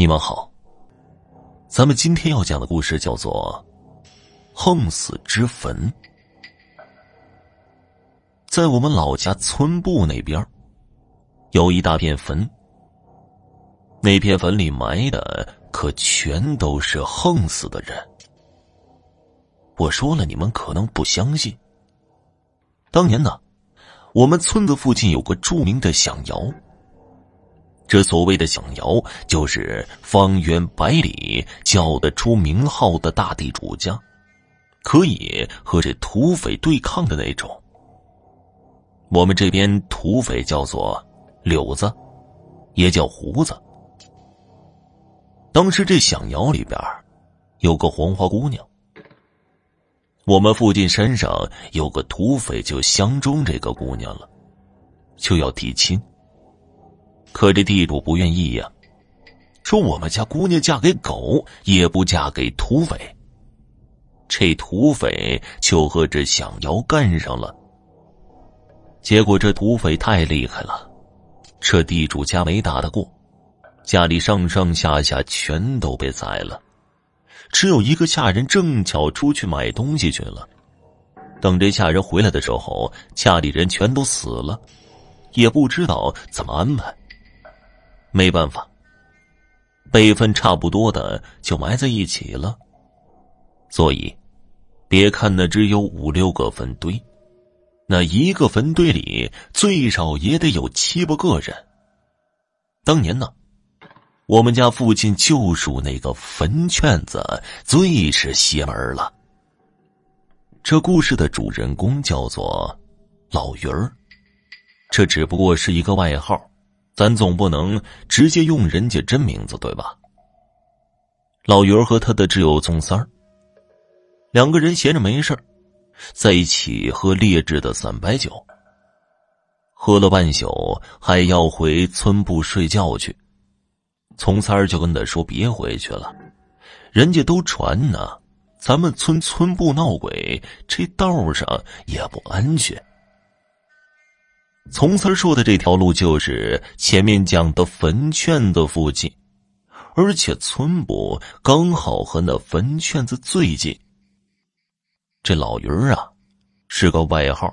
你们好，咱们今天要讲的故事叫做《横死之坟》。在我们老家村部那边，有一大片坟。那片坟里埋的可全都是横死的人。我说了，你们可能不相信。当年呢，我们村子附近有个著名的响窑。这所谓的响窑，就是方圆百里叫得出名号的大地主家，可以和这土匪对抗的那种。我们这边土匪叫做柳子，也叫胡子。当时这响窑里边有个黄花姑娘，我们附近山上有个土匪就相中这个姑娘了，就要提亲。可这地主不愿意呀，说我们家姑娘嫁给狗也不嫁给土匪。这土匪就和这响窑干上了。结果这土匪太厉害了，这地主家没打得过，家里上上下下全都被宰了，只有一个下人正巧出去买东西去了。等这下人回来的时候，家里人全都死了，也不知道怎么安排。没办法，辈分差不多的就埋在一起了。所以，别看那只有五六个坟堆，那一个坟堆里最少也得有七八个人。当年呢，我们家附近就属那个坟圈子最是邪门了。这故事的主人公叫做老鱼儿，这只不过是一个外号。咱总不能直接用人家真名字对吧？老于和他的挚友宗三儿，两个人闲着没事在一起喝劣质的散白酒。喝了半宿，还要回村部睡觉去。从三儿就跟他说：“别回去了，人家都传呢，咱们村村部闹鬼，这道上也不安全。”从三说的这条路就是前面讲的坟圈子附近，而且村部刚好和那坟圈子最近。这老鱼儿啊，是个外号，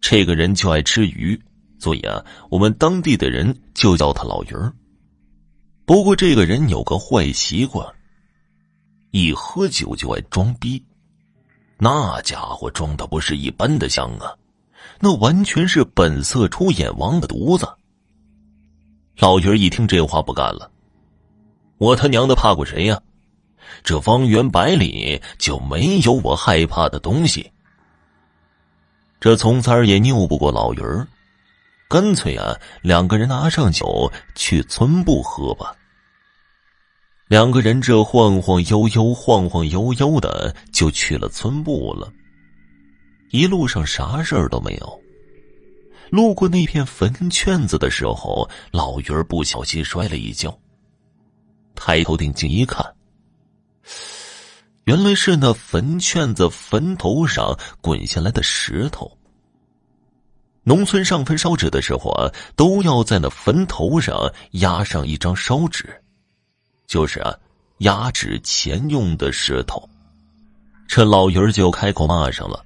这个人就爱吃鱼，所以啊，我们当地的人就叫他老鱼儿。不过这个人有个坏习惯，一喝酒就爱装逼，那家伙装的不是一般的香啊！那完全是本色出演王八犊子。老鱼一听这话不干了：“我他娘的怕过谁呀？这方圆百里就没有我害怕的东西。”这从三儿也拗不过老鱼儿，干脆啊，两个人拿上酒去村部喝吧。两个人这晃晃悠悠、晃晃悠悠的就去了村部了。一路上啥事儿都没有。路过那片坟圈子的时候，老鱼儿不小心摔了一跤。抬头定睛一看，原来是那坟圈子坟头上滚下来的石头。农村上坟烧纸的时候啊，都要在那坟头上压上一张烧纸，就是啊，压纸钱用的石头。这老鱼儿就开口骂上了。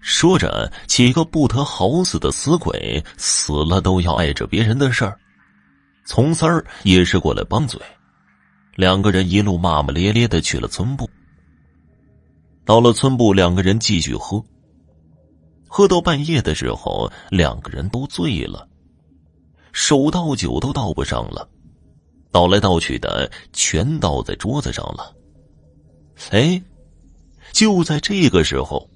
说着，几个不得好死的死鬼，死了都要碍着别人的事儿。从三儿也是过来帮嘴，两个人一路骂骂咧咧的去了村部。到了村部，两个人继续喝。喝到半夜的时候，两个人都醉了，手倒酒都倒不上了，倒来倒去的全倒在桌子上了。哎，就在这个时候。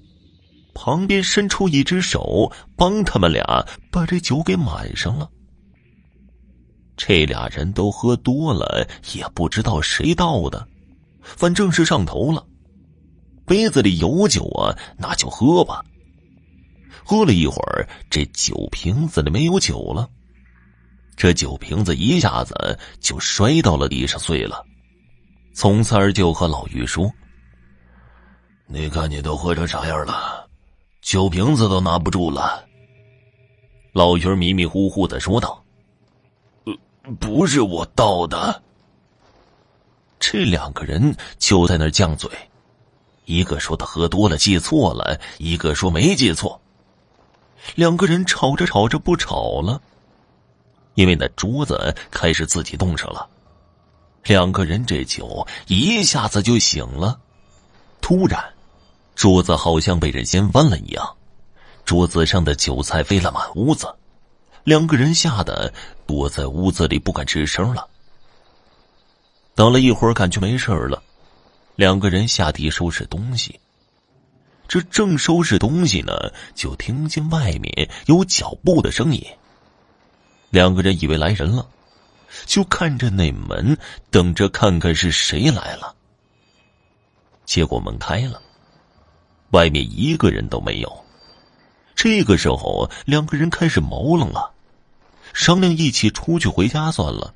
旁边伸出一只手，帮他们俩把这酒给满上了。这俩人都喝多了，也不知道谁倒的，反正是上头了。杯子里有酒啊，那就喝吧。喝了一会儿，这酒瓶子里没有酒了，这酒瓶子一下子就摔到了地上碎了。从三儿就和老于说：“你看你都喝成啥样了？”酒瓶子都拿不住了，老鱼迷迷糊糊的说道：“呃，不是我倒的。”这两个人就在那犟嘴，一个说他喝多了记错了，一个说没记错。两个人吵着吵着不吵了，因为那桌子开始自己动手了。两个人这酒一下子就醒了，突然，桌子好像被人掀翻了一样，桌子上的酒菜飞了满屋子，两个人吓得躲在屋子里不敢吱声了。等了一会儿，感觉没事了，两个人下地收拾东西。这正收拾东西呢，就听见外面有脚步的声音。两个人以为来人了。就看着那门，等着看看是谁来了。结果门开了，外面一个人都没有。这个时候，两个人开始毛愣了，商量一起出去回家算了。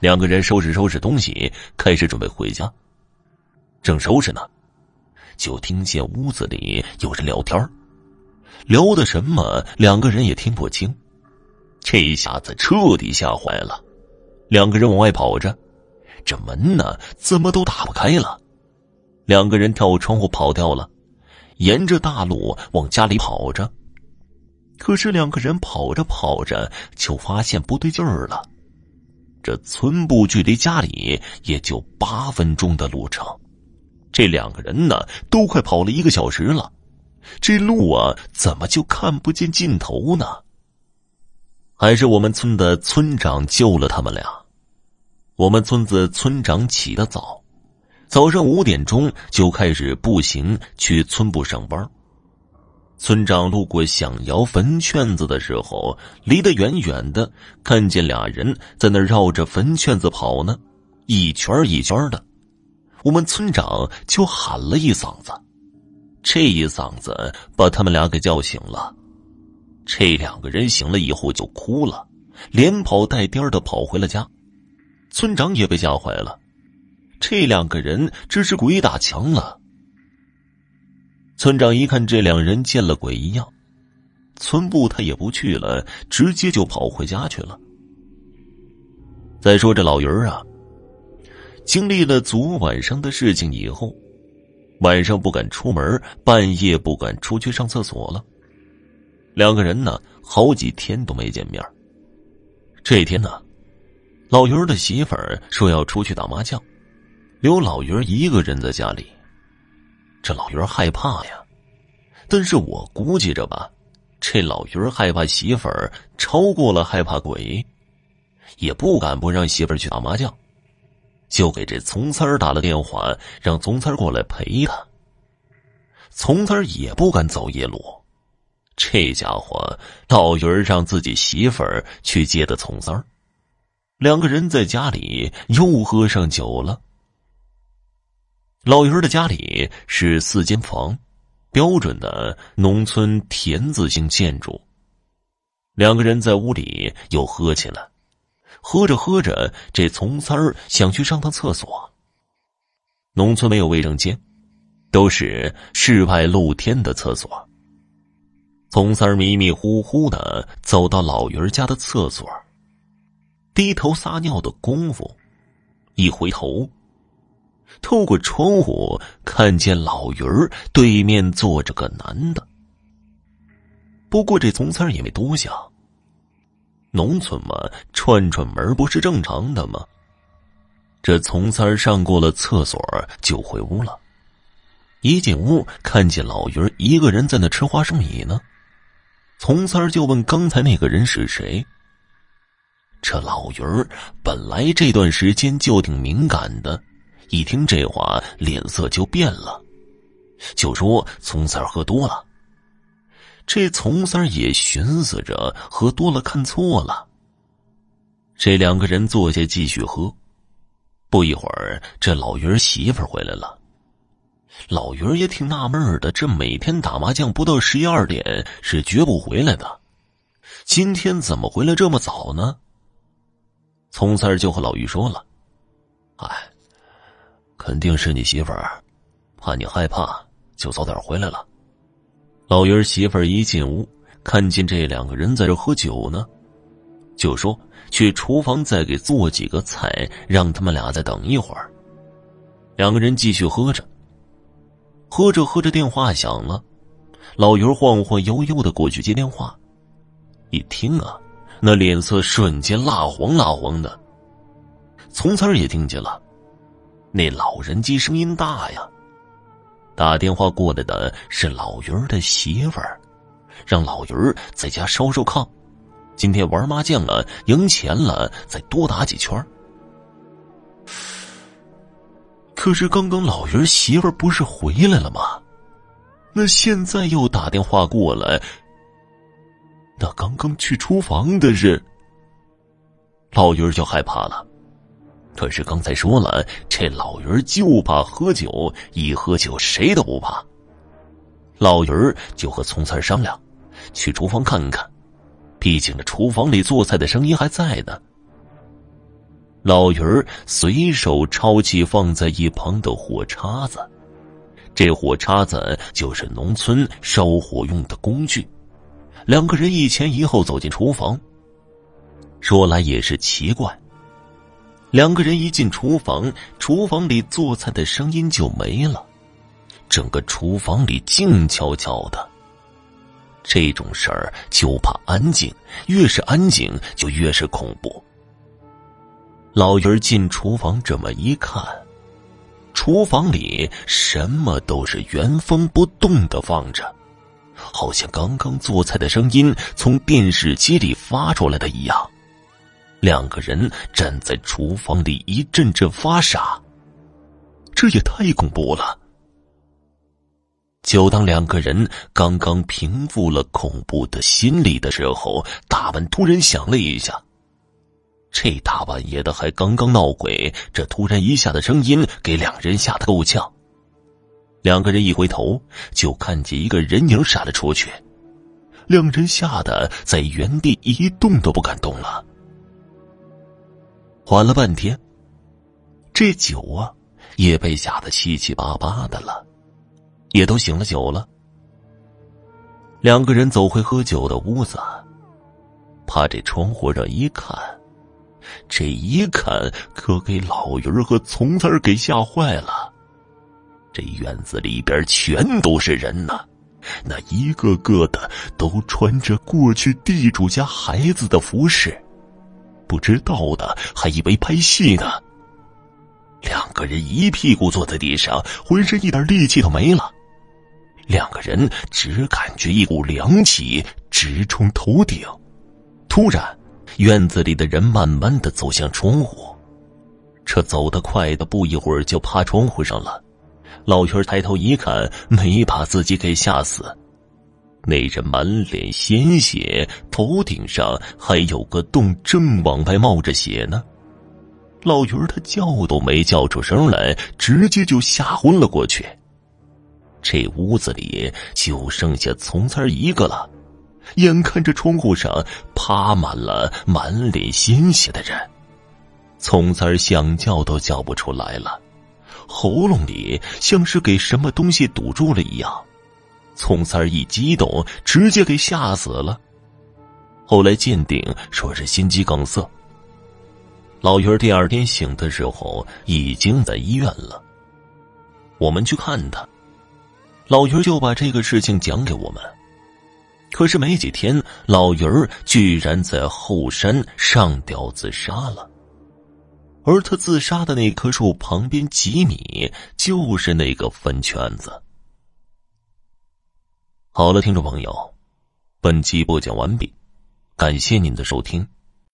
两个人收拾收拾东西，开始准备回家。正收拾呢，就听见屋子里有人聊天聊的什么，两个人也听不清。这一下子彻底吓坏了。两个人往外跑着，这门呢怎么都打不开了。两个人跳窗户跑掉了，沿着大路往家里跑着。可是两个人跑着跑着就发现不对劲儿了。这村部距离家里也就八分钟的路程，这两个人呢都快跑了一个小时了，这路啊怎么就看不见尽头呢？还是我们村的村长救了他们俩。我们村子村长起得早，早上五点钟就开始步行去村部上班。村长路过响窑坟圈子的时候，离得远远的，看见俩人在那绕着坟圈子跑呢，一圈一圈的。我们村长就喊了一嗓子，这一嗓子把他们俩给叫醒了。这两个人醒了以后就哭了，连跑带颠的跑回了家。村长也被吓坏了，这两个人这是鬼打墙了。村长一看这两人见了鬼一样，村部他也不去了，直接就跑回家去了。再说这老鱼儿啊，经历了昨晚上的事情以后，晚上不敢出门，半夜不敢出去上厕所了。两个人呢，好几天都没见面。这一天呢，老鱼儿的媳妇儿说要出去打麻将，留老鱼儿一个人在家里。这老鱼儿害怕呀，但是我估计着吧，这老鱼儿害怕媳妇儿超过了害怕鬼，也不敢不让媳妇儿去打麻将，就给这从三儿打了电话，让从三儿过来陪他。从三儿也不敢走夜路。这家伙，老鱼儿让自己媳妇儿去接的从三儿，两个人在家里又喝上酒了。老鱼儿的家里是四间房，标准的农村田字形建筑。两个人在屋里又喝起来，喝着喝着，这从三儿想去上趟厕所。农村没有卫生间，都是室外露天的厕所。从三儿迷迷糊糊的走到老鱼儿家的厕所，低头撒尿的功夫，一回头，透过窗户看见老鱼儿对面坐着个男的。不过这从三也没多想，农村嘛，串串门不是正常的吗？这从三上过了厕所就回屋了，一进屋看见老鱼儿一个人在那吃花生米呢。从三就问：“刚才那个人是谁？”这老鱼儿本来这段时间就挺敏感的，一听这话脸色就变了，就说：“从三儿喝多了。”这从三儿也寻思着喝多了看错了。这两个人坐下继续喝，不一会儿，这老鱼儿媳妇回来了。老鱼儿也挺纳闷的，这每天打麻将不到十一二点是绝不回来的，今天怎么回来这么早呢？从三儿就和老于说了：“，肯定是你媳妇儿，怕你害怕，就早点回来了。”老鱼儿媳妇儿一进屋，看见这两个人在这喝酒呢，就说：“去厨房再给做几个菜，让他们俩再等一会儿。”两个人继续喝着，喝着喝着，电话响了。老鱼晃晃悠悠的过去接电话，一听啊，那脸色瞬间蜡黄蜡黄的。从此儿也听见了，那老人机声音大呀。打电话过来的是老鱼的媳妇儿，让老鱼在家烧烧炕，今天玩麻将了，赢钱了，再多打几圈。可是刚刚老鱼媳妇儿不是回来了吗？那现在又打电话过来，那刚刚去厨房的是老鱼就害怕了。可是刚才说了，这老鱼就怕喝酒，一喝酒谁都不怕。老鱼就和葱三商量，去厨房看看，毕竟这厨房里做菜的声音还在呢。老鱼随手抄起放在一旁的火叉子。这火叉子就是农村烧火用的工具。两个人一前一后走进厨房。说来也是奇怪，两个人一进厨房，厨房里做菜的声音就没了，整个厨房里静悄悄的。这种事儿就怕安静，越是安静就越是恐怖。老于进厨房这么一看。厨房里什么都是原封不动的放着，好像刚刚做菜的声音从电视机里发出来的一样。两个人站在厨房里一阵阵发傻，这也太恐怖了。就当两个人刚刚平复了恐怖的心理的时候，大门突然响了一下。这大半夜的还刚刚闹鬼，这突然一下的声音给两人吓得够呛。两个人一回头，就看见一个人影闪了出去，两人吓得在原地一动都不敢动了。缓了半天，这酒啊也被吓得七七八八的了，也都醒了酒了。两个人走回喝酒的屋子，趴这窗户上一看。这一看，可给老鱼和葱子儿给吓坏了。这院子里边全都是人呐，那一个个的都穿着过去地主家孩子的服饰，不知道的还以为拍戏呢。两个人一屁股坐在地上，浑身一点力气都没了。两个人只感觉一股凉气直冲头顶，突然。院子里的人慢慢的走向窗户，这走得快的，不一会儿就趴窗户上了。老徐抬头一看，没把自己给吓死。那人满脸鲜血，头顶上还有个洞，正往外冒着血呢。老鱼他叫都没叫出声来，直接就吓昏了过去。这屋子里就剩下从三一个了。眼看着窗户上趴满了满脸鲜血的人，从三想叫都叫不出来了，喉咙里像是给什么东西堵住了一样。葱三儿一激动，直接给吓死了。后来鉴定说是心肌梗塞。老鱼儿第二天醒的时候已经在医院了。我们去看他，老鱼儿就把这个事情讲给我们。可是没几天，老鱼儿居然在后山上吊自杀了。而他自杀的那棵树旁边几米，就是那个坟圈子。好了，听众朋友，本集播讲完毕，感谢您的收听。